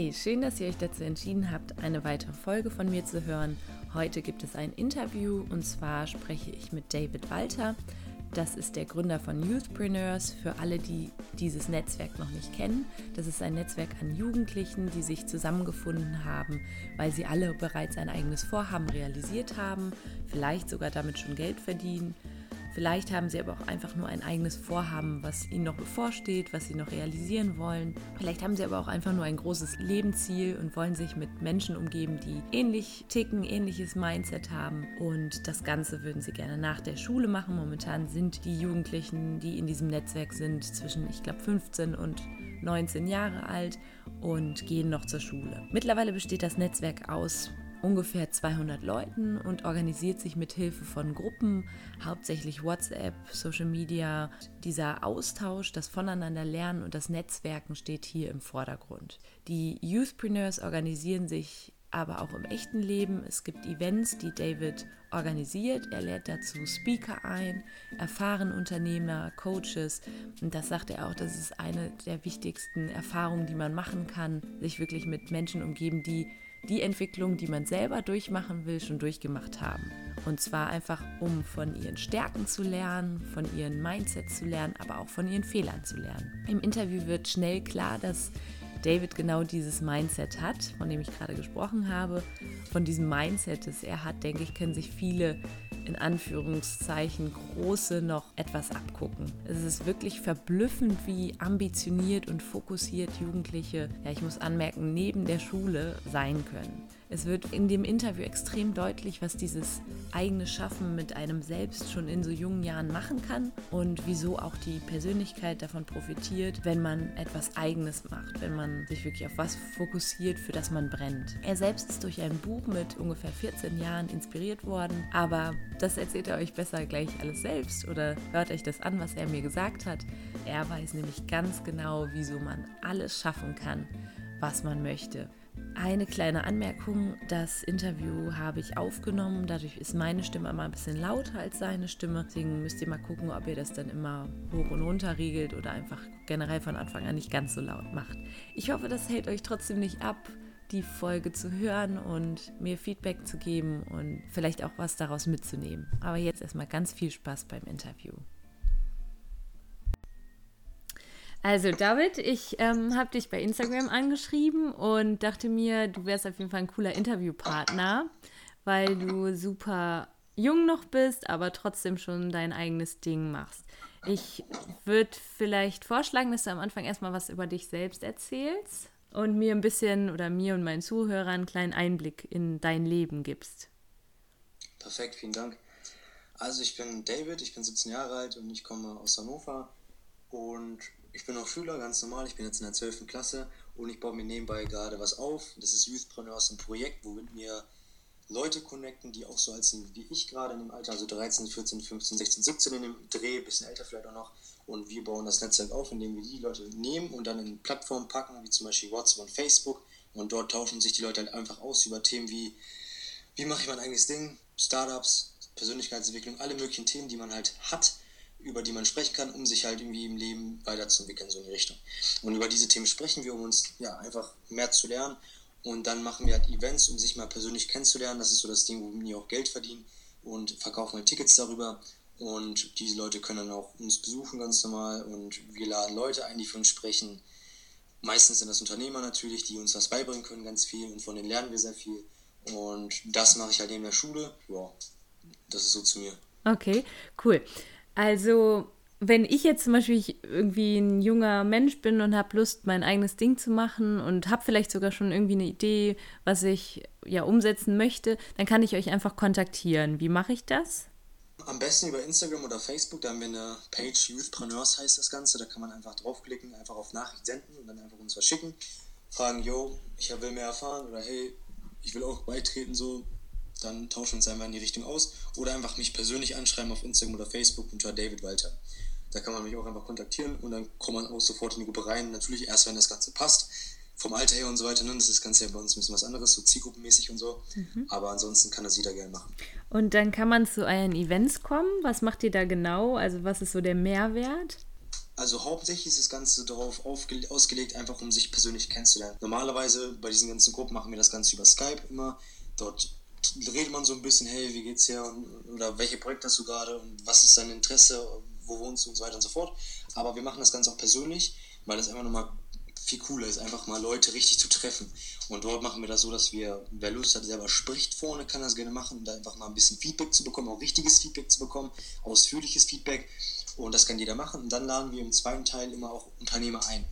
Hey, schön, dass ihr euch dazu entschieden habt, eine weitere Folge von mir zu hören. Heute gibt es ein Interview und zwar spreche ich mit David Walter. Das ist der Gründer von Youthpreneurs. Für alle, die dieses Netzwerk noch nicht kennen, das ist ein Netzwerk an Jugendlichen, die sich zusammengefunden haben, weil sie alle bereits ein eigenes Vorhaben realisiert haben, vielleicht sogar damit schon Geld verdienen Vielleicht haben sie aber auch einfach nur ein eigenes Vorhaben, was ihnen noch bevorsteht, was sie noch realisieren wollen. Vielleicht haben sie aber auch einfach nur ein großes Lebensziel und wollen sich mit Menschen umgeben, die ähnlich ticken, ähnliches Mindset haben. Und das Ganze würden sie gerne nach der Schule machen. Momentan sind die Jugendlichen, die in diesem Netzwerk sind, zwischen, ich glaube, 15 und 19 Jahre alt und gehen noch zur Schule. Mittlerweile besteht das Netzwerk aus ungefähr 200 Leuten und organisiert sich mit Hilfe von Gruppen, hauptsächlich WhatsApp, Social Media. Dieser Austausch, das Voneinanderlernen und das Netzwerken steht hier im Vordergrund. Die Youthpreneurs organisieren sich aber auch im echten Leben. Es gibt Events, die David organisiert. Er lädt dazu Speaker ein, erfahrene Unternehmer, Coaches. Und das sagt er auch, das ist eine der wichtigsten Erfahrungen, die man machen kann, sich wirklich mit Menschen umgeben, die die Entwicklung, die man selber durchmachen will, schon durchgemacht haben. Und zwar einfach, um von ihren Stärken zu lernen, von ihren Mindsets zu lernen, aber auch von ihren Fehlern zu lernen. Im Interview wird schnell klar, dass David genau dieses Mindset hat, von dem ich gerade gesprochen habe. Von diesem Mindset, das er hat, denke ich, können sich viele in Anführungszeichen große noch etwas abgucken. Es ist wirklich verblüffend, wie ambitioniert und fokussiert Jugendliche, ja ich muss anmerken, neben der Schule sein können. Es wird in dem Interview extrem deutlich, was dieses eigene Schaffen mit einem selbst schon in so jungen Jahren machen kann und wieso auch die Persönlichkeit davon profitiert, wenn man etwas Eigenes macht, wenn man sich wirklich auf was fokussiert, für das man brennt. Er selbst ist durch ein Buch mit ungefähr 14 Jahren inspiriert worden, aber das erzählt er euch besser gleich alles selbst oder hört euch das an, was er mir gesagt hat. Er weiß nämlich ganz genau, wieso man alles schaffen kann, was man möchte. Eine kleine Anmerkung, das Interview habe ich aufgenommen, dadurch ist meine Stimme immer ein bisschen lauter als seine Stimme. Deswegen müsst ihr mal gucken, ob ihr das dann immer hoch und runter regelt oder einfach generell von Anfang an nicht ganz so laut macht. Ich hoffe, das hält euch trotzdem nicht ab, die Folge zu hören und mir Feedback zu geben und vielleicht auch was daraus mitzunehmen. Aber jetzt erstmal ganz viel Spaß beim Interview. Also David, ich ähm, habe dich bei Instagram angeschrieben und dachte mir, du wärst auf jeden Fall ein cooler Interviewpartner, weil du super jung noch bist, aber trotzdem schon dein eigenes Ding machst. Ich würde vielleicht vorschlagen, dass du am Anfang erstmal was über dich selbst erzählst und mir ein bisschen oder mir und meinen Zuhörern einen kleinen Einblick in dein Leben gibst. Perfekt, vielen Dank. Also ich bin David, ich bin 17 Jahre alt und ich komme aus Hannover und ich bin auch Schüler, ganz normal. Ich bin jetzt in der 12. Klasse und ich baue mir nebenbei gerade was auf. Das ist Youthpreneurs, ein Projekt, womit wir Leute connecten, die auch so alt sind wie ich gerade in dem Alter, also 13, 14, 15, 16, 17 in dem Dreh, bisschen älter vielleicht auch noch. Und wir bauen das Netzwerk auf, indem wir die Leute nehmen und dann in Plattformen packen, wie zum Beispiel WhatsApp und Facebook. Und dort tauschen sich die Leute halt einfach aus über Themen wie, wie mache ich mein eigenes Ding, Startups, Persönlichkeitsentwicklung, alle möglichen Themen, die man halt hat über die man sprechen kann, um sich halt irgendwie im Leben weiterzuentwickeln, so in die Richtung. Und über diese Themen sprechen wir, um uns ja einfach mehr zu lernen. Und dann machen wir halt Events, um sich mal persönlich kennenzulernen. Das ist so das Ding, wo wir auch Geld verdienen und verkaufen halt Tickets darüber. Und diese Leute können dann auch uns besuchen ganz normal. Und wir laden Leute ein, die für uns sprechen. Meistens sind das Unternehmer natürlich, die uns was beibringen können, ganz viel. Und von denen lernen wir sehr viel. Und das mache ich halt in der Schule. Ja, das ist so zu mir. Okay, cool. Also, wenn ich jetzt zum Beispiel irgendwie ein junger Mensch bin und habe Lust, mein eigenes Ding zu machen und habe vielleicht sogar schon irgendwie eine Idee, was ich ja umsetzen möchte, dann kann ich euch einfach kontaktieren. Wie mache ich das? Am besten über Instagram oder Facebook, da haben wir eine Page, Youthpreneurs heißt das Ganze, da kann man einfach draufklicken, einfach auf Nachricht senden und dann einfach uns was schicken. fragen, yo, ich will mehr erfahren oder hey, ich will auch beitreten, so, dann tauschen wir uns einfach in die Richtung aus. Oder einfach mich persönlich anschreiben auf Instagram oder Facebook unter David Walter. Da kann man mich auch einfach kontaktieren und dann kommt man auch sofort in die Gruppe rein. Natürlich erst, wenn das Ganze passt. Vom Alter her und so weiter, ne? das ist ganz ja bei uns ein bisschen was anderes, so zielgruppenmäßig und so. Mhm. Aber ansonsten kann das jeder gerne machen. Und dann kann man zu euren Events kommen. Was macht ihr da genau? Also was ist so der Mehrwert? Also hauptsächlich ist das Ganze darauf ausgelegt, einfach um sich persönlich kennenzulernen. Normalerweise bei diesen ganzen Gruppen machen wir das Ganze über Skype immer. Dort redet man so ein bisschen, hey, wie geht's dir oder welche Projekte hast du gerade und was ist dein Interesse, wo wohnst du und so weiter und so fort. Aber wir machen das Ganze auch persönlich, weil das einfach nochmal viel cooler ist, einfach mal Leute richtig zu treffen. Und dort machen wir das so, dass wir, wer Lust hat, selber spricht vorne, kann das gerne machen, um da einfach mal ein bisschen Feedback zu bekommen, auch richtiges Feedback zu bekommen, ausführliches Feedback. Und das kann jeder machen. Und dann laden wir im zweiten Teil immer auch Unternehmer ein.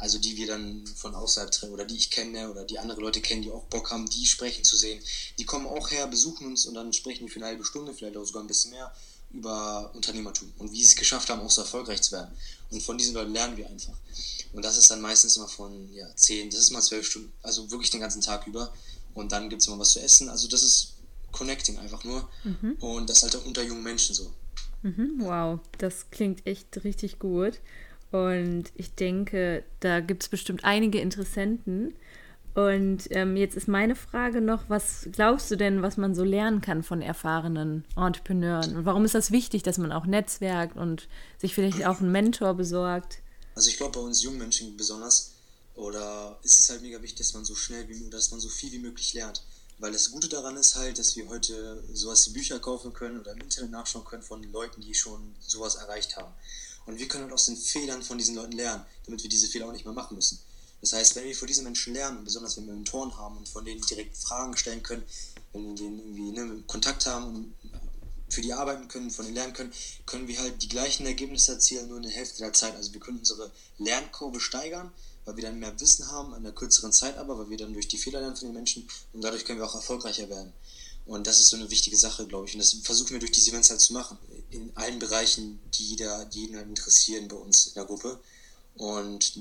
Also die wir dann von außerhalb treffen oder die ich kenne oder die andere Leute kennen, die auch Bock haben, die sprechen zu sehen. Die kommen auch her, besuchen uns und dann sprechen die für eine halbe Stunde, vielleicht auch sogar ein bisschen mehr über Unternehmertum und wie sie es geschafft haben, auch so erfolgreich zu werden. Und von diesen Leuten lernen wir einfach. Und das ist dann meistens immer von ja, 10, das ist mal 12 Stunden, also wirklich den ganzen Tag über. Und dann gibt es immer was zu essen. Also das ist Connecting einfach nur. Mhm. Und das halt unter jungen Menschen so. Mhm, wow, das klingt echt richtig gut. Und ich denke, da gibt es bestimmt einige Interessenten. Und ähm, jetzt ist meine Frage noch, was glaubst du denn, was man so lernen kann von erfahrenen Entrepreneuren? Und warum ist das wichtig, dass man auch netzwerkt und sich vielleicht auch einen Mentor besorgt? Also ich glaube bei uns jungen Menschen besonders, oder ist es halt mega wichtig, dass man so schnell wie dass man so viel wie möglich lernt. Weil das Gute daran ist halt, dass wir heute sowas wie Bücher kaufen können oder im Internet nachschauen können von Leuten, die schon sowas erreicht haben. Und wir können halt aus den Fehlern von diesen Leuten lernen, damit wir diese Fehler auch nicht mehr machen müssen. Das heißt, wenn wir von diesen Menschen lernen, besonders wenn wir Mentoren haben und von denen direkt Fragen stellen können, wenn wir denen irgendwie ne, Kontakt haben und für die arbeiten können, von denen lernen können, können wir halt die gleichen Ergebnisse erzielen, nur in der Hälfte der Zeit. Also wir können unsere Lernkurve steigern, weil wir dann mehr Wissen haben, in einer kürzeren Zeit aber, weil wir dann durch die Fehler lernen von den Menschen und dadurch können wir auch erfolgreicher werden. Und das ist so eine wichtige Sache, glaube ich. Und das versuchen wir durch diese Events halt zu machen. In allen Bereichen, die die jeden halt interessieren bei uns in der Gruppe. Und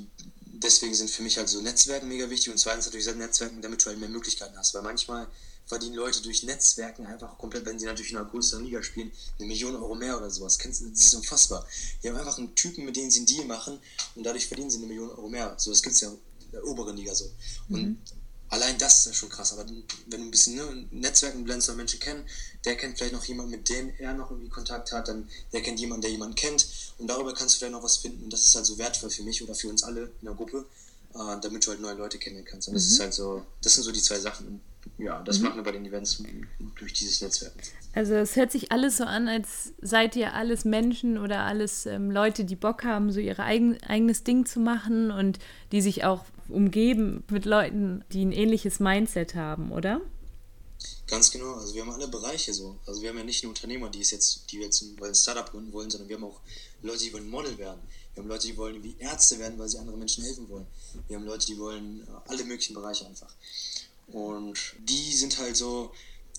deswegen sind für mich halt so Netzwerken mega wichtig und zweitens natürlich Netzwerken, damit du halt mehr Möglichkeiten hast. Weil manchmal verdienen Leute durch Netzwerken einfach komplett, wenn sie natürlich in einer größeren Liga spielen, eine Million Euro mehr oder sowas. Das ist unfassbar. Die haben einfach einen Typen, mit dem sie einen Deal machen und dadurch verdienen sie eine Million Euro mehr. So, das gibt es ja in der oberen Liga so. Und mhm. Allein das ist ja schon krass. Aber wenn du ein bisschen ne, Netzwerken blendest oder Menschen kennen, der kennt vielleicht noch jemanden, mit dem er noch irgendwie Kontakt hat, dann der kennt jemanden, der jemanden kennt und darüber kannst du vielleicht noch was finden und das ist halt so wertvoll für mich oder für uns alle in der Gruppe, äh, damit du halt neue Leute kennenlernen kannst. Und das mhm. ist halt so, das sind so die zwei Sachen. Ja, das mhm. machen wir bei den Events durch dieses Netzwerk. Also es hört sich alles so an, als seid ihr alles Menschen oder alles ähm, Leute, die Bock haben, so ihr eigen, eigenes Ding zu machen und die sich auch umgeben mit Leuten, die ein ähnliches Mindset haben, oder? Ganz genau, also wir haben alle Bereiche so. Also wir haben ja nicht nur Unternehmer, die es jetzt, die jetzt ein Startup gründen wollen, sondern wir haben auch Leute, die wollen Model werden. Wir haben Leute, die wollen wie Ärzte werden, weil sie anderen Menschen helfen wollen. Wir haben Leute, die wollen äh, alle möglichen Bereiche einfach. Und die sind halt so,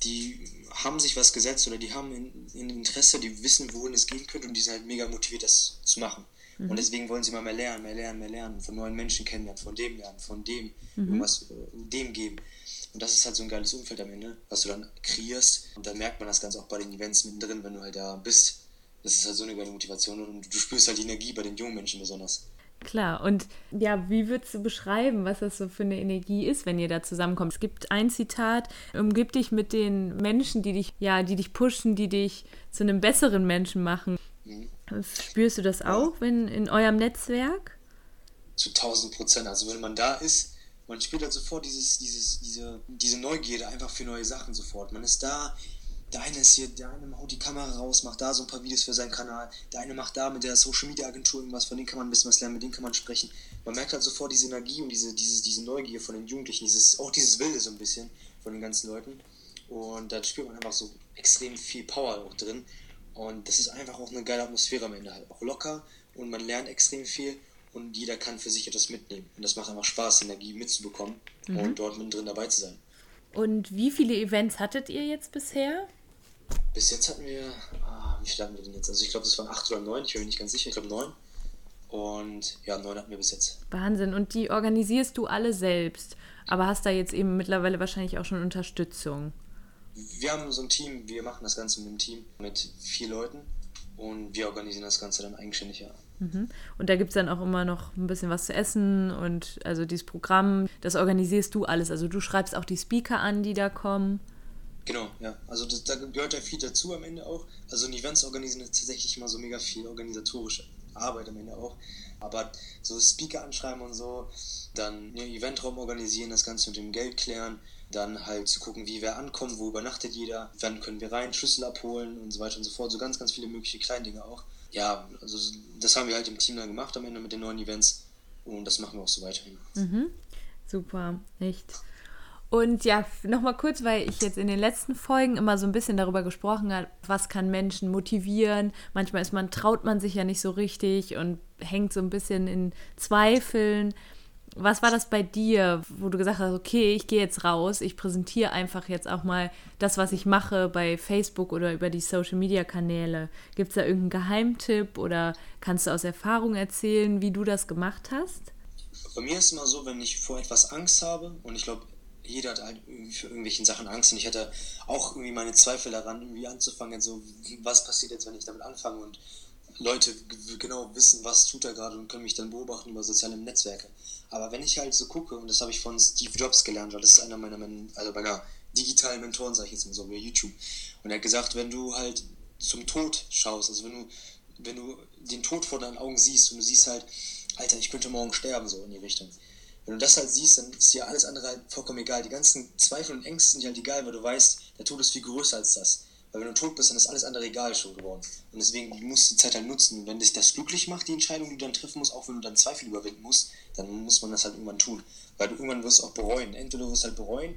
die haben sich was gesetzt oder die haben in, in Interesse, die wissen, wohin es gehen könnte und die sind halt mega motiviert, das zu machen. Mhm. Und deswegen wollen sie mal mehr lernen, mehr lernen, mehr lernen, von neuen Menschen kennenlernen, von dem lernen, von dem mhm. irgendwas äh, dem geben. Und das ist halt so ein geiles Umfeld am Ende, was du dann kreierst. Und dann merkt man das Ganze auch bei den Events mittendrin, wenn du halt da bist. Das ist halt so eine geile Motivation und du spürst halt die Energie bei den jungen Menschen besonders. Klar, und ja, wie würdest du beschreiben, was das so für eine Energie ist, wenn ihr da zusammenkommt? Es gibt ein Zitat, umgib dich mit den Menschen, die dich, ja, die dich pushen, die dich zu einem besseren Menschen machen. Mhm. Spürst du das auch wenn, in eurem Netzwerk? Zu 1000 Prozent. Also wenn man da ist, man spürt halt sofort dieses, dieses, diese, diese Neugierde einfach für neue Sachen sofort. Man ist da, der eine ist hier, der eine haut die Kamera raus, macht da so ein paar Videos für seinen Kanal, der eine macht da mit der Social Media Agentur irgendwas, von denen kann man ein bisschen was lernen, mit denen kann man sprechen. Man merkt halt sofort diese Energie und diese, diese, diese Neugier von den Jugendlichen, dieses, auch dieses Wilde so ein bisschen von den ganzen Leuten. Und da spürt man einfach so extrem viel Power auch drin. Und das ist einfach auch eine geile Atmosphäre am Ende halt. Auch locker und man lernt extrem viel und jeder kann für sich etwas mitnehmen. Und das macht einfach Spaß, Energie mitzubekommen mhm. und dort mittendrin dabei zu sein. Und wie viele Events hattet ihr jetzt bisher? Bis jetzt hatten wir, ah, wie viel hatten wir denn jetzt? Also ich glaube, das waren acht oder neun, ich bin mir nicht ganz sicher, ich glaube neun. Und ja, neun hatten wir bis jetzt. Wahnsinn. Und die organisierst du alle selbst, aber hast da jetzt eben mittlerweile wahrscheinlich auch schon Unterstützung. Wir haben so ein Team, wir machen das Ganze mit einem Team mit vier Leuten und wir organisieren das Ganze dann eigenständig, ja. Mhm. Und da gibt es dann auch immer noch ein bisschen was zu essen und also dieses Programm, das organisierst du alles. Also du schreibst auch die Speaker an, die da kommen. Genau, ja. Also das, da gehört ja viel dazu am Ende auch. Also ein Events organisieren ist tatsächlich immer so mega viel organisatorische Arbeit am Ende auch. Aber so Speaker anschreiben und so, dann einen Eventraum organisieren, das Ganze mit dem Geld klären, dann halt zu gucken, wie wer ankommt, wo übernachtet jeder, wann können wir rein, Schlüssel abholen und so weiter und so fort. So ganz, ganz viele mögliche Kleindinge auch. Ja, also das haben wir halt im Team dann gemacht am Ende mit den neuen Events und das machen wir auch so weiterhin. Mhm. Super, echt. Und ja, nochmal kurz, weil ich jetzt in den letzten Folgen immer so ein bisschen darüber gesprochen habe, was kann Menschen motivieren. Manchmal ist man, traut man sich ja nicht so richtig und hängt so ein bisschen in Zweifeln. Was war das bei dir, wo du gesagt hast, okay, ich gehe jetzt raus, ich präsentiere einfach jetzt auch mal das, was ich mache bei Facebook oder über die Social-Media-Kanäle? Gibt es da irgendeinen Geheimtipp oder kannst du aus Erfahrung erzählen, wie du das gemacht hast? Bei mir ist es immer so, wenn ich vor etwas Angst habe und ich glaube, jeder hat halt für irgendwelchen Sachen Angst und ich hatte auch irgendwie meine Zweifel daran, irgendwie anzufangen, so was passiert jetzt, wenn ich damit anfange und Leute genau wissen, was tut er gerade und können mich dann beobachten über soziale Netzwerke. Aber wenn ich halt so gucke, und das habe ich von Steve Jobs gelernt, weil das ist einer meiner, also meiner digitalen Mentoren, sage ich jetzt mal so, über YouTube. Und er hat gesagt, wenn du halt zum Tod schaust, also wenn du, wenn du den Tod vor deinen Augen siehst und du siehst halt, Alter, ich könnte morgen sterben, so in die Richtung, wenn du das halt siehst, dann ist dir alles andere halt vollkommen egal. Die ganzen Zweifel und Ängste sind dir halt egal, weil du weißt, der Tod ist viel größer als das. Weil wenn du tot bist, dann ist alles andere egal schon geworden. Und deswegen musst du die Zeit halt nutzen. Und wenn dich das glücklich macht, die Entscheidung, die du dann treffen musst, auch wenn du dann Zweifel überwinden musst, dann muss man das halt irgendwann tun. Weil du irgendwann wirst auch bereuen. Entweder du wirst halt bereuen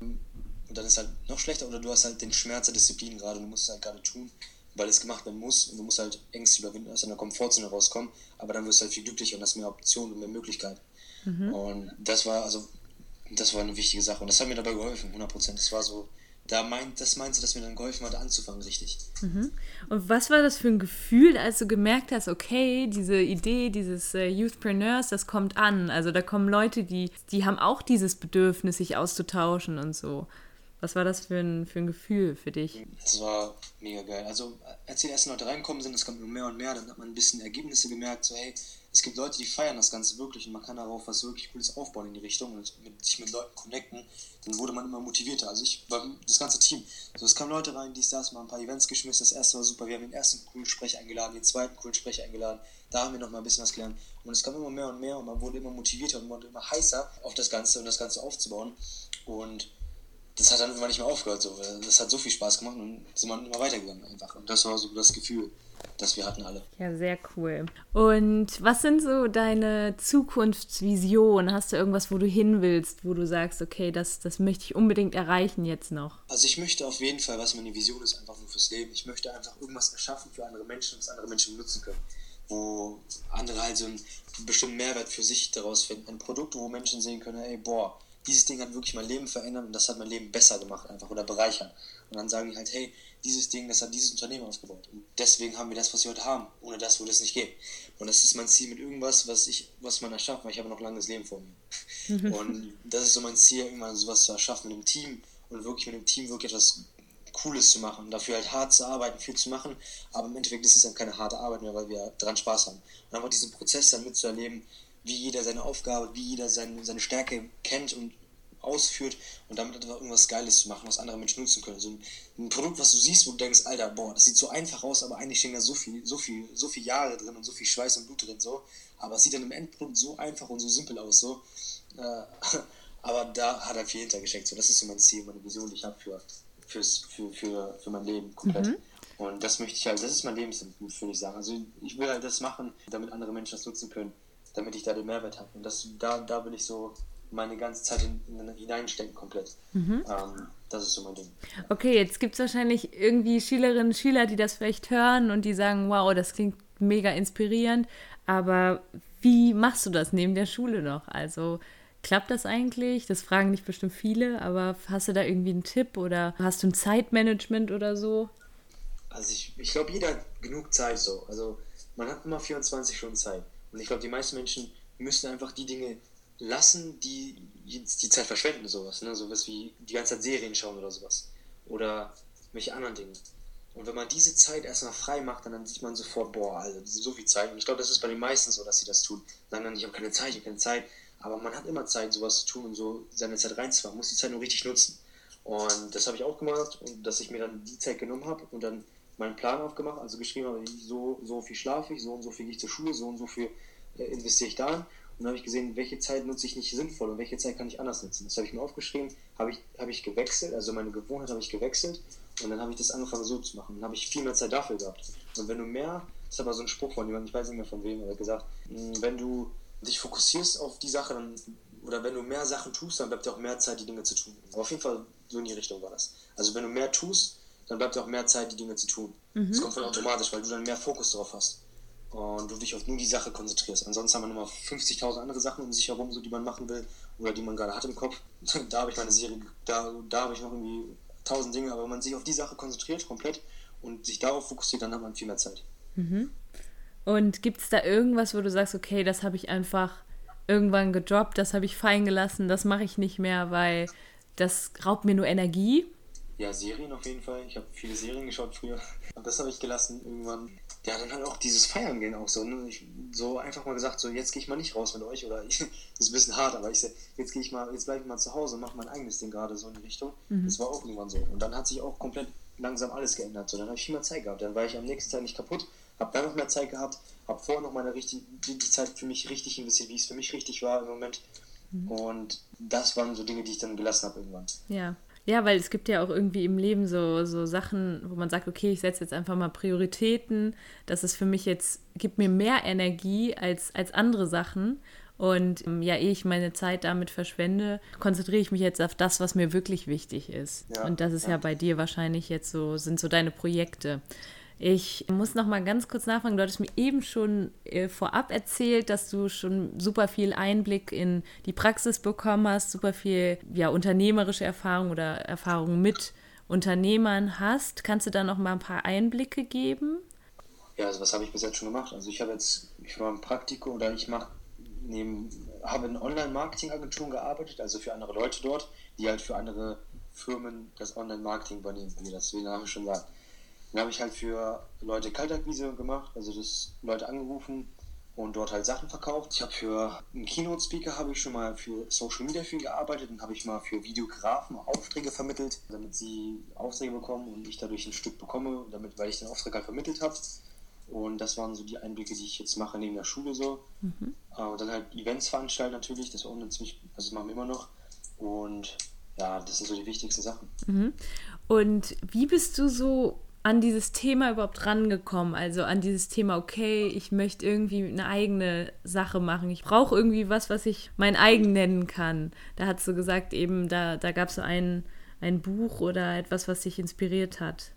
und dann ist halt noch schlechter, oder du hast halt den Schmerz der Disziplin gerade. Du musst es halt gerade tun, weil es gemacht werden muss. Und du musst halt Ängste überwinden, aus deiner Komfortzone rauskommen. Aber dann wirst du halt viel glücklicher und hast mehr Optionen und mehr Möglichkeiten. Mhm. Und das war also, das war eine wichtige Sache. Und das hat mir dabei geholfen, 100 Prozent. Das war so, da meint, das meinst du, dass mir dann geholfen hat, anzufangen, richtig. Mhm. Und was war das für ein Gefühl, als du gemerkt hast, okay, diese Idee dieses äh, Youthpreneurs, das kommt an. Also da kommen Leute, die, die haben auch dieses Bedürfnis, sich auszutauschen und so. Was war das für ein, für ein Gefühl für dich? Das war mega geil. Also als die ersten Leute reinkommen sind, es kommt nur mehr und mehr, dann hat man ein bisschen Ergebnisse gemerkt, so hey, es gibt Leute, die feiern das Ganze wirklich und man kann darauf was wirklich Cooles aufbauen in die Richtung und mit, sich mit Leuten connecten, dann wurde man immer motivierter. Also ich das ganze Team. So, es kamen Leute rein, die saß mal ein paar Events geschmissen. Das erste war super. Wir haben den ersten coolen Sprecher eingeladen, den zweiten coolen Sprecher eingeladen. Da haben wir noch mal ein bisschen was gelernt. Und es kam immer mehr und mehr und man wurde immer motivierter und man wurde immer heißer auf das Ganze und das Ganze aufzubauen. Und das hat dann irgendwann nicht mehr aufgehört. So. Das hat so viel Spaß gemacht und sind immer weitergegangen einfach. Und das war so das Gefühl das wir hatten alle. Ja, sehr cool. Und was sind so deine Zukunftsvisionen? Hast du irgendwas, wo du hin willst, wo du sagst, okay, das, das möchte ich unbedingt erreichen jetzt noch? Also ich möchte auf jeden Fall, was meine Vision ist, einfach nur fürs Leben. Ich möchte einfach irgendwas erschaffen für andere Menschen, was andere Menschen nutzen können. Wo andere halt so einen bestimmten Mehrwert für sich daraus finden. Ein Produkt, wo Menschen sehen können, ey, boah, dieses Ding hat wirklich mein Leben verändert und das hat mein Leben besser gemacht einfach oder bereichert. Und dann sagen die halt, hey, dieses Ding, das hat dieses Unternehmen aufgebaut. Und deswegen haben wir das, was wir heute haben. Ohne das würde es nicht gehen. Und das ist mein Ziel mit irgendwas, was ich, was man erschafft, weil ich habe noch langes Leben vor mir. und das ist so mein Ziel, irgendwann sowas zu erschaffen mit dem Team und wirklich mit dem Team wirklich etwas Cooles zu machen. Dafür halt hart zu arbeiten, viel zu machen. Aber im Endeffekt ist es dann keine harte Arbeit mehr, weil wir dran Spaß haben. Und einfach diesen Prozess dann mitzuerleben, wie jeder seine Aufgabe, wie jeder seine, seine Stärke kennt und ausführt und damit einfach irgendwas Geiles zu machen, was andere Menschen nutzen können. So ein, ein, Produkt, was du siehst, wo du denkst, Alter, boah, das sieht so einfach aus, aber eigentlich stehen da so viel, so viel, so viel Jahre drin und so viel Schweiß und Blut drin, so. Aber es sieht dann im Endprodukt so einfach und so simpel aus, so. Äh, aber da hat er viel hintergesteckt. So, das ist so mein Ziel, meine Vision, die ich habe für, fürs, für, für, für mein Leben komplett. Mhm. Und das möchte ich halt, das ist mein Lebensentwurf, würde ich sagen. Also ich will halt das machen, damit andere Menschen das nutzen können damit ich da den Mehrwert habe. Und das, da, da will ich so meine ganze Zeit in, in, hineinstecken komplett. Mhm. Ähm, das ist so mein Ding. Okay, jetzt gibt es wahrscheinlich irgendwie Schülerinnen und Schüler, die das vielleicht hören und die sagen, wow, das klingt mega inspirierend, aber wie machst du das neben der Schule noch? Also klappt das eigentlich? Das fragen nicht bestimmt viele, aber hast du da irgendwie einen Tipp oder hast du ein Zeitmanagement oder so? Also ich, ich glaube, jeder hat genug Zeit so. Also man hat immer 24 Stunden Zeit. Und ich glaube, die meisten Menschen müssen einfach die Dinge lassen, die die Zeit verschwenden, sowas. Ne? Sowas wie die ganze Zeit Serien schauen oder sowas. Oder welche anderen Dinge. Und wenn man diese Zeit erstmal frei macht, dann, dann sieht man sofort, boah, also so viel Zeit. Und ich glaube, das ist bei den meisten so, dass sie das tun. Sagen dann, ich habe keine Zeit, ich habe keine Zeit. Aber man hat immer Zeit, sowas zu tun und so seine Zeit reinzufahren. Man muss die Zeit nur richtig nutzen. Und das habe ich auch gemacht und dass ich mir dann die Zeit genommen habe und dann meinen Plan aufgemacht, also geschrieben habe, so, so viel schlafe ich, so und so viel gehe ich zur Schule, so und so viel äh, investiere ich da. Und dann habe ich gesehen, welche Zeit nutze ich nicht sinnvoll und welche Zeit kann ich anders nutzen. Das habe ich mir aufgeschrieben, habe ich, habe ich gewechselt, also meine Gewohnheit habe ich gewechselt und dann habe ich das angefangen so zu machen. Dann habe ich viel mehr Zeit dafür gehabt. Und wenn du mehr, das ist aber so ein Spruch von jemandem, ich weiß nicht mehr von wem, aber gesagt, hm, wenn du dich fokussierst auf die Sache, dann, oder wenn du mehr Sachen tust, dann bleibt dir auch mehr Zeit, die Dinge zu tun. Aber auf jeden Fall so in die Richtung war das. Also wenn du mehr tust, dann bleibt dir auch mehr Zeit, die Dinge zu tun. Mhm. Das kommt voll automatisch, weil du dann mehr Fokus drauf hast. Und du dich auf nur die Sache konzentrierst. Ansonsten haben wir nochmal 50.000 andere Sachen um sich herum, so die man machen will oder die man gerade hat im Kopf. da habe ich meine Serie, da, da habe ich noch irgendwie tausend Dinge, aber wenn man sich auf die Sache konzentriert, komplett, und sich darauf fokussiert, dann hat man viel mehr Zeit. Mhm. Und gibt es da irgendwas, wo du sagst, okay, das habe ich einfach irgendwann gedroppt, das habe ich fallen gelassen, das mache ich nicht mehr, weil das raubt mir nur Energie? Ja, Serien auf jeden Fall. Ich habe viele Serien geschaut früher. Und das habe ich gelassen irgendwann. Ja, dann halt auch dieses Feiern gehen auch so. Ne? Ich, so einfach mal gesagt, so jetzt gehe ich mal nicht raus mit euch. Oder ich, das ist ein bisschen hart, aber ich jetzt gehe ich mal, jetzt bleibe ich mal zu Hause und mache mein eigenes Ding gerade so in die Richtung. Mhm. Das war auch irgendwann so. Und dann hat sich auch komplett langsam alles geändert. So, dann habe ich viel mehr Zeit gehabt. Dann war ich am nächsten Tag nicht kaputt, habe dann noch mehr Zeit gehabt, habe vorher noch meine richtig, die, die Zeit für mich richtig investiert, wie es für mich richtig war im Moment. Mhm. Und das waren so Dinge, die ich dann gelassen habe irgendwann. Ja. Ja, weil es gibt ja auch irgendwie im Leben so, so Sachen, wo man sagt, okay, ich setze jetzt einfach mal Prioritäten. Das ist für mich jetzt, gibt mir mehr Energie als, als andere Sachen. Und ähm, ja, ehe ich meine Zeit damit verschwende, konzentriere ich mich jetzt auf das, was mir wirklich wichtig ist. Ja, und das ist ja. ja bei dir wahrscheinlich jetzt so, sind so deine Projekte. Ich muss noch mal ganz kurz nachfragen. Du hattest mir eben schon äh, vorab erzählt, dass du schon super viel Einblick in die Praxis bekommen hast, super viel ja, unternehmerische Erfahrung oder Erfahrung mit Unternehmern hast. Kannst du da noch mal ein paar Einblicke geben? Ja, also was habe ich bis jetzt schon gemacht? Also ich habe jetzt, ich war im Praktikum oder ich mache neben, habe in Online-Marketing-Agenturen gearbeitet, also für andere Leute dort, die halt für andere Firmen das Online-Marketing übernehmen, wie das der Name schon sagt. Dann habe ich halt für Leute Kaltakquise gemacht, also das Leute angerufen und dort halt Sachen verkauft. Ich habe für einen Keynote-Speaker habe ich schon mal für Social Media viel gearbeitet und habe ich mal für Videografen Aufträge vermittelt, damit sie Aufträge bekommen und ich dadurch ein Stück bekomme, damit, weil ich den Auftrag halt vermittelt habe. Und das waren so die Einblicke, die ich jetzt mache neben der Schule so. Mhm. Und dann halt Events veranstalten natürlich, das war ziemlich, also das machen wir immer noch. Und ja, das sind so die wichtigsten Sachen. Mhm. Und wie bist du so an dieses Thema überhaupt rangekommen? Also an dieses Thema, okay, ich möchte irgendwie eine eigene Sache machen. Ich brauche irgendwie was, was ich mein eigen nennen kann. Da hast du gesagt, eben, da, da gab es so ein, ein Buch oder etwas, was dich inspiriert hat.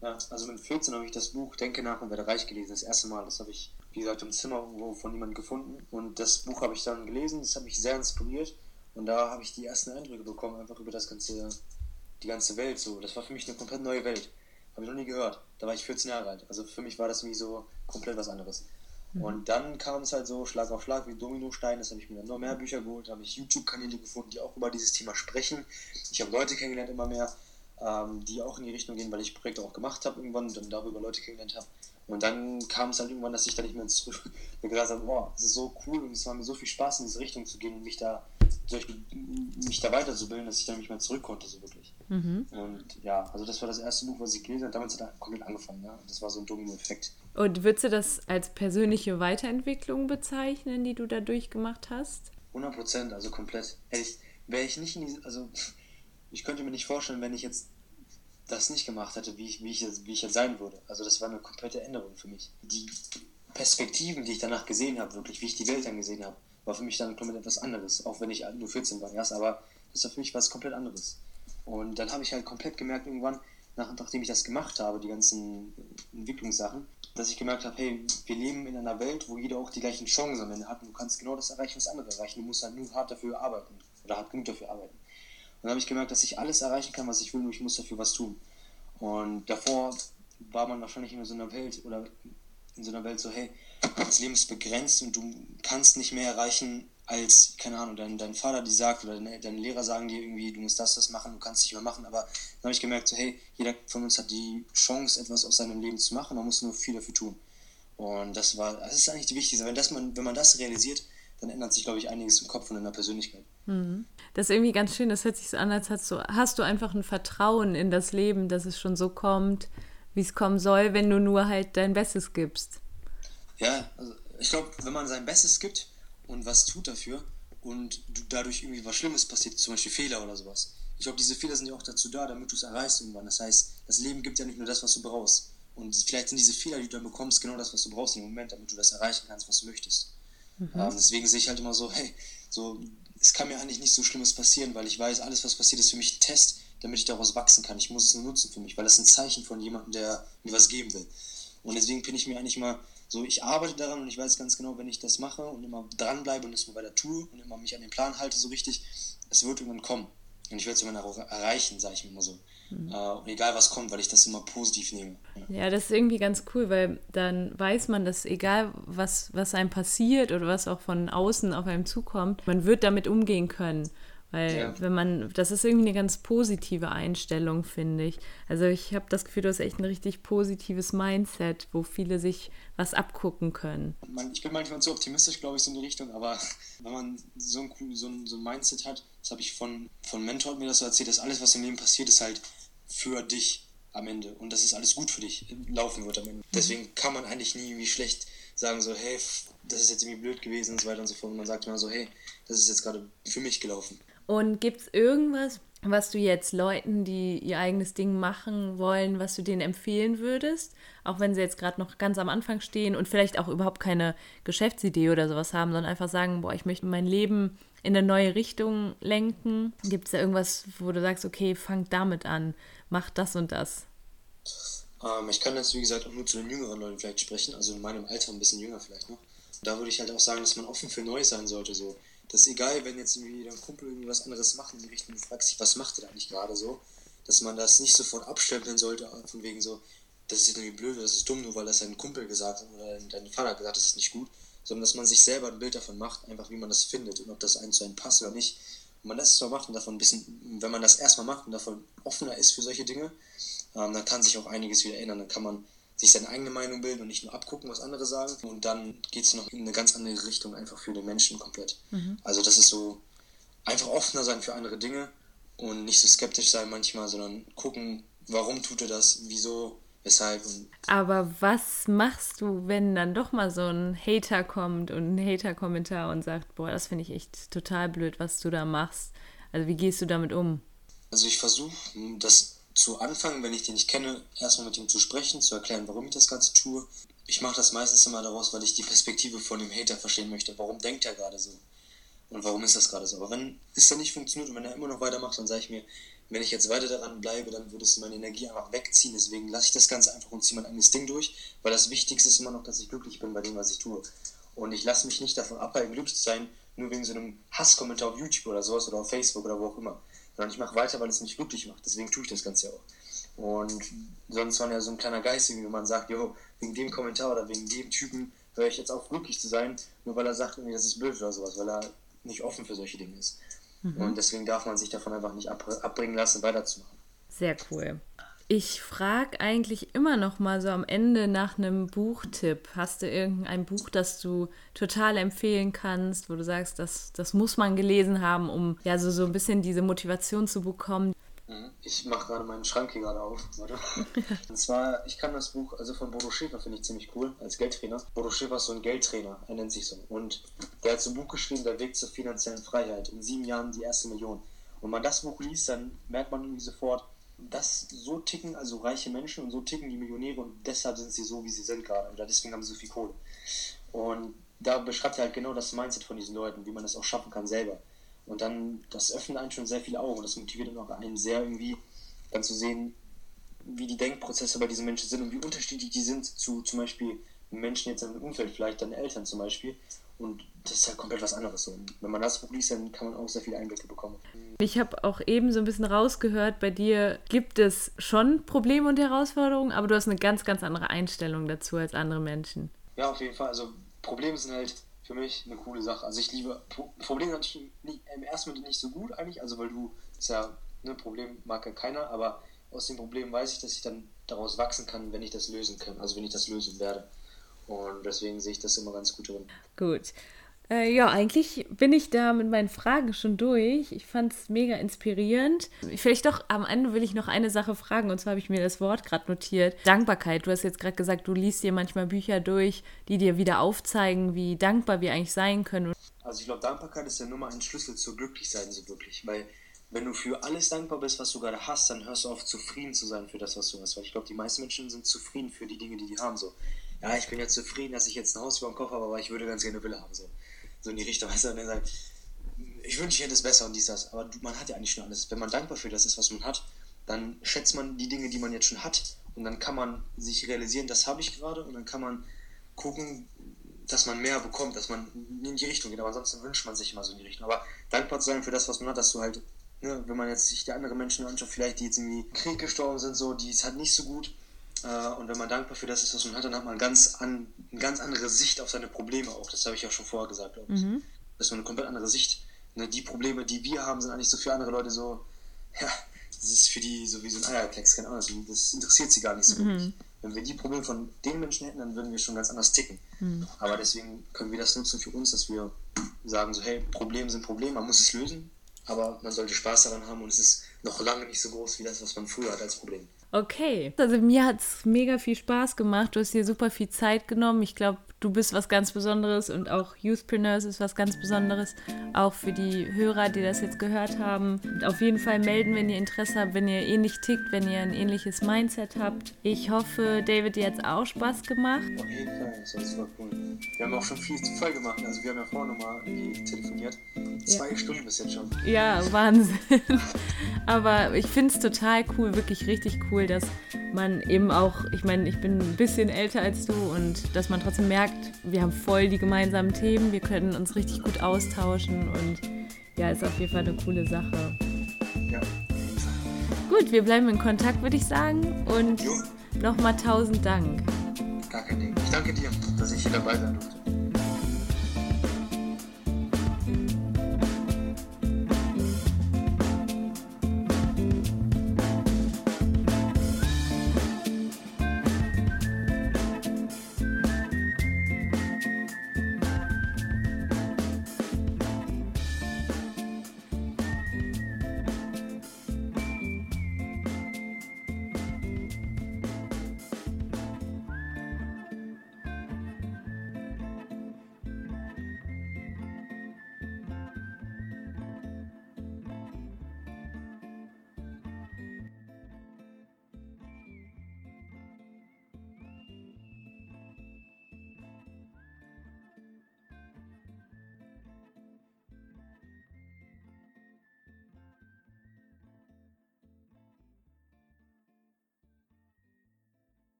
Ja, also mit 14 habe ich das Buch Denke nach und werde reich gelesen. Das erste Mal. Das habe ich, wie gesagt, im Zimmer irgendwo von jemandem gefunden. Und das Buch habe ich dann gelesen. Das hat mich sehr inspiriert. Und da habe ich die ersten Eindrücke bekommen, einfach über das ganze, die ganze Welt. So, das war für mich eine komplett neue Welt. Habe ich noch nie gehört. Da war ich 14 Jahre alt. Also für mich war das wie so komplett was anderes. Mhm. Und dann kam es halt so Schlag auf Schlag wie Dominostein. Das habe ich mir dann noch mehr Bücher geholt. Da habe ich YouTube-Kanäle gefunden, die auch über dieses Thema sprechen. Ich habe Leute kennengelernt immer mehr, ähm, die auch in die Richtung gehen, weil ich Projekte auch gemacht habe irgendwann und dann darüber Leute kennengelernt habe. Und dann kam es halt irgendwann, dass ich da nicht mehr zurück gesagt habe, boah, das ist so cool und es war mir so viel Spaß in diese Richtung zu gehen und mich da, mich da weiterzubilden, dass ich dann nicht mehr zurück konnte, so wirklich. Mhm. Und ja, also das war das erste Buch, was ich gelesen habe. Damals hat er komplett angefangen. Ja? Das war so ein Domino-Effekt. Und würdest du das als persönliche Weiterentwicklung bezeichnen, die du da durchgemacht hast? 100 Prozent, also komplett. Ehrlich, wäre ich nicht in diese, also ich könnte mir nicht vorstellen, wenn ich jetzt das nicht gemacht hätte, wie ich, wie ich, wie ich jetzt sein würde. Also das war eine komplette Änderung für mich. Die Perspektiven, die ich danach gesehen habe, wirklich, wie ich die Welt dann gesehen habe, war für mich dann komplett etwas anderes. Auch wenn ich nur 14 war, erst, aber das war für mich was komplett anderes. Und dann habe ich halt komplett gemerkt irgendwann, nach, nachdem ich das gemacht habe, die ganzen Entwicklungssachen, dass ich gemerkt habe, hey, wir leben in einer Welt, wo jeder auch die gleichen Chancen am Ende hat und du kannst genau das erreichen, was andere erreichen. Du musst halt nur hart dafür arbeiten oder hart genug dafür arbeiten. Und dann habe ich gemerkt, dass ich alles erreichen kann, was ich will, nur ich muss dafür was tun. Und davor war man wahrscheinlich in so einer Welt oder in so einer Welt so, hey, das Leben ist begrenzt und du kannst nicht mehr erreichen, als, keine Ahnung, dein, dein Vater die sagt oder deine, deine Lehrer sagen dir irgendwie, du musst das, das machen, du kannst nicht mehr machen. Aber dann habe ich gemerkt, so, hey, jeder von uns hat die Chance, etwas aus seinem Leben zu machen, man muss nur viel dafür tun. Und das war, das ist eigentlich die wichtigste. Wenn, das man, wenn man das realisiert, dann ändert sich, glaube ich, einiges im Kopf und in der Persönlichkeit. Mhm. Das ist irgendwie ganz schön, das hört sich so an, als hast du, hast du einfach ein Vertrauen in das Leben, dass es schon so kommt, wie es kommen soll, wenn du nur halt dein Bestes gibst. Ja, also ich glaube, wenn man sein Bestes gibt und was tut dafür und dadurch irgendwie was Schlimmes passiert, zum Beispiel Fehler oder sowas. Ich glaube, diese Fehler sind ja auch dazu da, damit du es erreichst irgendwann. Das heißt, das Leben gibt ja nicht nur das, was du brauchst. Und vielleicht sind diese Fehler, die du dann bekommst, genau das, was du brauchst im Moment, damit du das erreichen kannst, was du möchtest. Mhm. Ähm, deswegen sehe ich halt immer so, hey, so, es kann mir eigentlich nichts so Schlimmes passieren, weil ich weiß, alles, was passiert, ist für mich ein Test, damit ich daraus wachsen kann. Ich muss es nur nutzen für mich, weil das ist ein Zeichen von jemandem, der mir was geben will. Und deswegen bin ich mir eigentlich mal so, ich arbeite daran und ich weiß ganz genau, wenn ich das mache und immer dranbleibe und es mal weiter tue und immer mich an den Plan halte, so richtig, es wird irgendwann kommen. Und ich werde es irgendwann auch erreichen, sage ich mir immer so. Mhm. Äh, egal was kommt, weil ich das immer positiv nehme. Ja. ja. das ist irgendwie ganz cool, weil dann weiß man, dass egal was, was einem passiert oder was auch von außen auf einem zukommt, man wird damit umgehen können. Weil ja. wenn man, das ist irgendwie eine ganz positive Einstellung, finde ich. Also ich habe das Gefühl, du hast echt ein richtig positives Mindset, wo viele sich was abgucken können. Ich bin manchmal zu optimistisch, glaube ich, so in die Richtung, aber wenn man so ein, so ein, so ein Mindset hat, das habe ich von, von Mentor mir das so erzählt, dass alles, was im Leben passiert, ist halt für dich am Ende und dass es alles gut für dich laufen wird am Ende. Mhm. Deswegen kann man eigentlich nie wie schlecht sagen so, hey, das ist jetzt irgendwie blöd gewesen und so weiter und so fort. Und man sagt immer so, hey, das ist jetzt gerade für mich gelaufen. Und gibt es irgendwas, was du jetzt Leuten, die ihr eigenes Ding machen wollen, was du denen empfehlen würdest? Auch wenn sie jetzt gerade noch ganz am Anfang stehen und vielleicht auch überhaupt keine Geschäftsidee oder sowas haben, sondern einfach sagen, boah, ich möchte mein Leben in eine neue Richtung lenken. Gibt es da irgendwas, wo du sagst, okay, fang damit an, mach das und das? Ähm, ich kann jetzt, wie gesagt, auch nur zu den jüngeren Leuten vielleicht sprechen, also in meinem Alter ein bisschen jünger vielleicht noch. Da würde ich halt auch sagen, dass man offen für Neues sein sollte. So das ist egal, wenn jetzt irgendwie dein Kumpel irgendwie was anderes macht in die Richtung, du fragst dich, was macht er da eigentlich gerade so, dass man das nicht sofort abstempeln sollte, von wegen so, das ist irgendwie blöd, das ist dumm, nur weil das dein Kumpel gesagt hat oder dein Vater gesagt hat, das ist nicht gut, sondern dass man sich selber ein Bild davon macht, einfach wie man das findet und ob das einen zu einem passt oder nicht. Und man das so macht und davon ein bisschen, wenn man das erstmal macht und davon offener ist für solche Dinge, ähm, dann kann sich auch einiges wieder ändern. Dann kann man sich seine eigene Meinung bilden und nicht nur abgucken, was andere sagen. Und dann geht es noch in eine ganz andere Richtung einfach für den Menschen komplett. Mhm. Also das ist so einfach offener sein für andere Dinge und nicht so skeptisch sein manchmal, sondern gucken, warum tut er das, wieso, weshalb. Aber was machst du, wenn dann doch mal so ein Hater kommt und ein Hater-Kommentar und sagt, boah, das finde ich echt total blöd, was du da machst. Also wie gehst du damit um? Also ich versuche, das zu Anfang, wenn ich den nicht kenne, erstmal mit ihm zu sprechen, zu erklären, warum ich das Ganze tue. Ich mache das meistens immer daraus, weil ich die Perspektive von dem Hater verstehen möchte. Warum denkt er gerade so? Und warum ist das gerade so? Aber wenn es dann nicht funktioniert und wenn er immer noch weitermacht, dann sage ich mir, wenn ich jetzt weiter daran bleibe, dann würde es meine Energie einfach wegziehen. Deswegen lasse ich das Ganze einfach und ziehe mein eigenes Ding durch, weil das Wichtigste ist immer noch, dass ich glücklich bin bei dem, was ich tue. Und ich lasse mich nicht davon abhalten, glücklich zu sein, nur wegen so einem Hasskommentar auf YouTube oder sowas oder auf Facebook oder wo auch immer sondern ich mache weiter, weil es mich glücklich macht. Deswegen tue ich das Ganze ja auch. Und sonst war ja so ein kleiner Geist, wie man sagt, jo, wegen dem Kommentar oder wegen dem Typen höre ich jetzt auf, glücklich zu sein, nur weil er sagt, das ist blöd oder sowas, weil er nicht offen für solche Dinge ist. Mhm. Und deswegen darf man sich davon einfach nicht abbringen lassen, weiterzumachen. Sehr cool. Ich frage eigentlich immer noch mal so am Ende nach einem Buchtipp. Hast du irgendein Buch, das du total empfehlen kannst, wo du sagst, das, das muss man gelesen haben, um ja so, so ein bisschen diese Motivation zu bekommen? Mhm. Ich mache gerade meinen Schrank hier gerade auf. Warte. Und zwar, ich kann das Buch, also von Bodo Schäfer finde ich ziemlich cool, als Geldtrainer. Bodo Schäfer ist so ein Geldtrainer, er nennt sich so. Und der hat so ein Buch geschrieben, Der Weg zur finanziellen Freiheit. In sieben Jahren die erste Million. Und wenn man das Buch liest, dann merkt man irgendwie sofort, das so ticken also reiche Menschen und so ticken die Millionäre und deshalb sind sie so, wie sie sind gerade. Oder deswegen haben sie so viel Kohle. Und da beschreibt er halt genau das Mindset von diesen Leuten, wie man das auch schaffen kann selber. Und dann, das öffnet einen schon sehr viele Augen und das motiviert dann auch einen sehr irgendwie, dann zu sehen, wie die Denkprozesse bei diesen Menschen sind und wie unterschiedlich die sind zu zum Beispiel Menschen jetzt im Umfeld, vielleicht deine Eltern zum Beispiel. Und das ist halt komplett was anderes. Und wenn man das Buch liest, dann kann man auch sehr viele Einblicke bekommen. Ich habe auch eben so ein bisschen rausgehört, bei dir gibt es schon Probleme und Herausforderungen, aber du hast eine ganz, ganz andere Einstellung dazu als andere Menschen. Ja, auf jeden Fall. Also Probleme sind halt für mich eine coole Sache. Also ich liebe Probleme natürlich im ersten Moment nicht so gut eigentlich, also weil du ist ja ne Problem mag ja keiner, aber aus dem Problem weiß ich, dass ich dann daraus wachsen kann, wenn ich das lösen kann, also wenn ich das lösen werde. Und deswegen sehe ich das immer ganz gut drin. Gut. Äh, ja, eigentlich bin ich da mit meinen Fragen schon durch. Ich fand es mega inspirierend. Vielleicht doch am Ende will ich noch eine Sache fragen, und zwar habe ich mir das Wort gerade notiert. Dankbarkeit. Du hast jetzt gerade gesagt, du liest dir manchmal Bücher durch, die dir wieder aufzeigen, wie dankbar wir eigentlich sein können. Also ich glaube, Dankbarkeit ist ja nur mal ein Schlüssel zu Glücklichsein, so wirklich. Weil wenn du für alles dankbar bist, was du gerade hast, dann hörst du auf, zufrieden zu sein für das, was du hast. Weil ich glaube, die meisten Menschen sind zufrieden für die Dinge, die die haben. So, ja, ich bin jetzt zufrieden, dass ich jetzt ein Haus über dem Kopf habe, aber ich würde ganz gerne eine Villa haben. So so in die Richtung, weißt du, und dann sagt, ich wünsche, ich hätte es besser und dies, das. Aber man hat ja eigentlich schon alles. Wenn man dankbar für das ist, was man hat, dann schätzt man die Dinge, die man jetzt schon hat. Und dann kann man sich realisieren, das habe ich gerade. Und dann kann man gucken, dass man mehr bekommt, dass man in die Richtung geht. Aber ansonsten wünscht man sich immer so in die Richtung. Aber dankbar zu sein für das, was man hat, dass du halt, ne, wenn man jetzt sich die anderen Menschen anschaut, vielleicht die jetzt irgendwie Krieg gestorben sind, so, die es halt nicht so gut. Äh, und wenn man dankbar für das ist, was man hat, dann hat man ganz an, eine ganz andere Sicht auf seine Probleme auch. Das habe ich ja schon vorher gesagt, glaube ich. Mhm. Dass man eine komplett andere Sicht. Ne, die Probleme, die wir haben, sind eigentlich so für andere Leute so, ja, das ist für die so wie so ein Eierklecks, keine Ahnung, das interessiert sie gar nicht so mhm. wirklich. Wenn wir die Probleme von den Menschen hätten, dann würden wir schon ganz anders ticken. Mhm. Aber deswegen können wir das nutzen für uns, dass wir sagen so, hey, Probleme sind Probleme, man muss es lösen, aber man sollte Spaß daran haben und es ist noch lange nicht so groß wie das, was man früher hat als Problem. Okay. Also mir hat es mega viel Spaß gemacht. Du hast dir super viel Zeit genommen. Ich glaube, du bist was ganz Besonderes und auch Youthpreneurs ist was ganz Besonderes. Auch für die Hörer, die das jetzt gehört haben. Auf jeden Fall melden, wenn ihr Interesse habt, wenn ihr ähnlich tickt, wenn ihr ein ähnliches Mindset habt. Ich hoffe, David, dir hat es auch Spaß gemacht. Auf jeden Fall, das war cool. Wir haben auch schon viel zu voll gemacht. Also wir haben ja vorher nochmal telefoniert. Zwei ja. Stunden bis jetzt schon. Ja, Wahnsinn. Aber ich finde es total cool, wirklich richtig cool, dass man eben auch, ich meine, ich bin ein bisschen älter als du und dass man trotzdem merkt, wir haben voll die gemeinsamen Themen, wir können uns richtig gut austauschen und ja, ist auf jeden Fall eine coole Sache. Ja. Gut, wir bleiben in Kontakt, würde ich sagen. Und nochmal tausend Dank. Gar kein Ding. Ich danke dir, dass ich hier dabei sein durfte.